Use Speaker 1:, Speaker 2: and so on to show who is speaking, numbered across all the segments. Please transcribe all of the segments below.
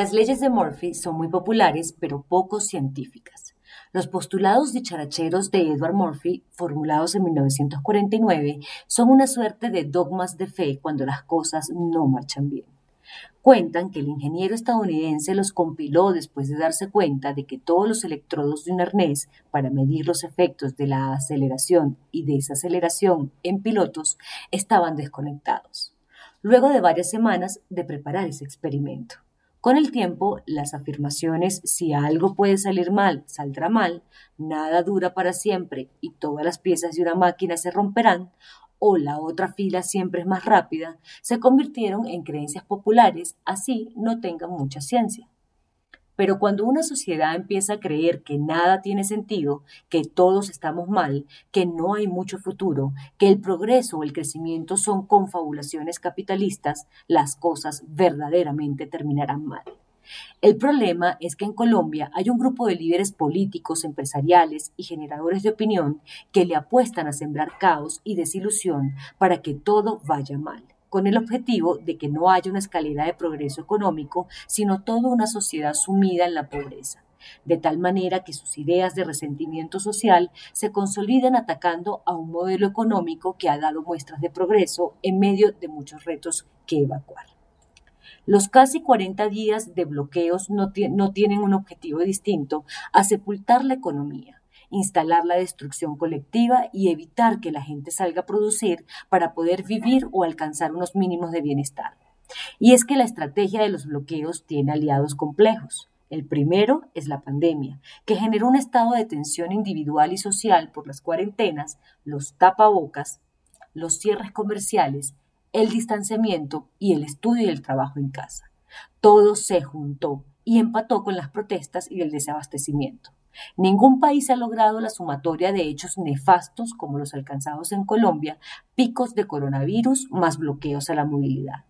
Speaker 1: Las leyes de Murphy son muy populares, pero poco científicas. Los postulados dicharacheros de Edward Murphy, formulados en 1949, son una suerte de dogmas de fe cuando las cosas no marchan bien. Cuentan que el ingeniero estadounidense los compiló después de darse cuenta de que todos los electrodos de un arnés para medir los efectos de la aceleración y desaceleración en pilotos estaban desconectados, luego de varias semanas de preparar ese experimento. Con el tiempo, las afirmaciones si algo puede salir mal, saldrá mal, nada dura para siempre y todas las piezas de una máquina se romperán, o la otra fila siempre es más rápida, se convirtieron en creencias populares, así no tengan mucha ciencia. Pero cuando una sociedad empieza a creer que nada tiene sentido, que todos estamos mal, que no hay mucho futuro, que el progreso o el crecimiento son confabulaciones capitalistas, las cosas verdaderamente terminarán mal. El problema es que en Colombia hay un grupo de líderes políticos, empresariales y generadores de opinión que le apuestan a sembrar caos y desilusión para que todo vaya mal con el objetivo de que no haya una escalera de progreso económico, sino toda una sociedad sumida en la pobreza, de tal manera que sus ideas de resentimiento social se consoliden atacando a un modelo económico que ha dado muestras de progreso en medio de muchos retos que evacuar. Los casi 40 días de bloqueos no tienen un objetivo distinto a sepultar la economía instalar la destrucción colectiva y evitar que la gente salga a producir para poder vivir o alcanzar unos mínimos de bienestar. Y es que la estrategia de los bloqueos tiene aliados complejos. El primero es la pandemia, que generó un estado de tensión individual y social por las cuarentenas, los tapabocas, los cierres comerciales, el distanciamiento y el estudio y el trabajo en casa. Todo se juntó y empató con las protestas y el desabastecimiento. Ningún país ha logrado la sumatoria de hechos nefastos como los alcanzados en Colombia, picos de coronavirus más bloqueos a la movilidad.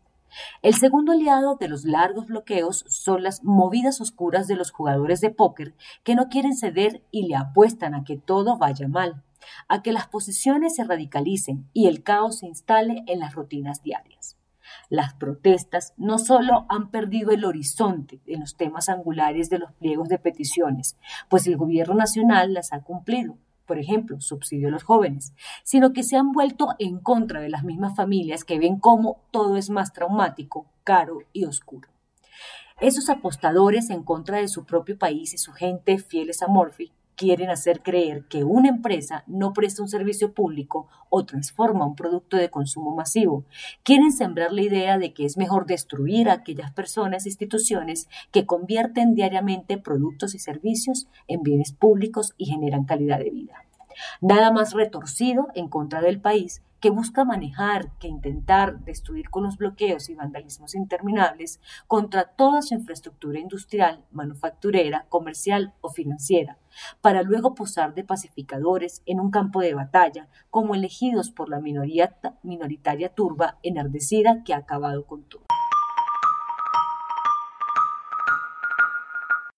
Speaker 1: El segundo aliado de los largos bloqueos son las movidas oscuras de los jugadores de póker que no quieren ceder y le apuestan a que todo vaya mal, a que las posiciones se radicalicen y el caos se instale en las rutinas diarias. Las protestas no solo han perdido el horizonte en los temas angulares de los pliegos de peticiones, pues el gobierno nacional las ha cumplido, por ejemplo, subsidio a los jóvenes, sino que se han vuelto en contra de las mismas familias que ven cómo todo es más traumático, caro y oscuro. Esos apostadores en contra de su propio país y su gente fieles a Morphy quieren hacer creer que una empresa no presta un servicio público o transforma un producto de consumo masivo. Quieren sembrar la idea de que es mejor destruir a aquellas personas e instituciones que convierten diariamente productos y servicios en bienes públicos y generan calidad de vida. Nada más retorcido en contra del país que busca manejar, que intentar destruir con los bloqueos y vandalismos interminables contra toda su infraestructura industrial, manufacturera, comercial o financiera, para luego posar de pacificadores en un campo de batalla, como elegidos por la minoría minoritaria turba enardecida que ha acabado con todo.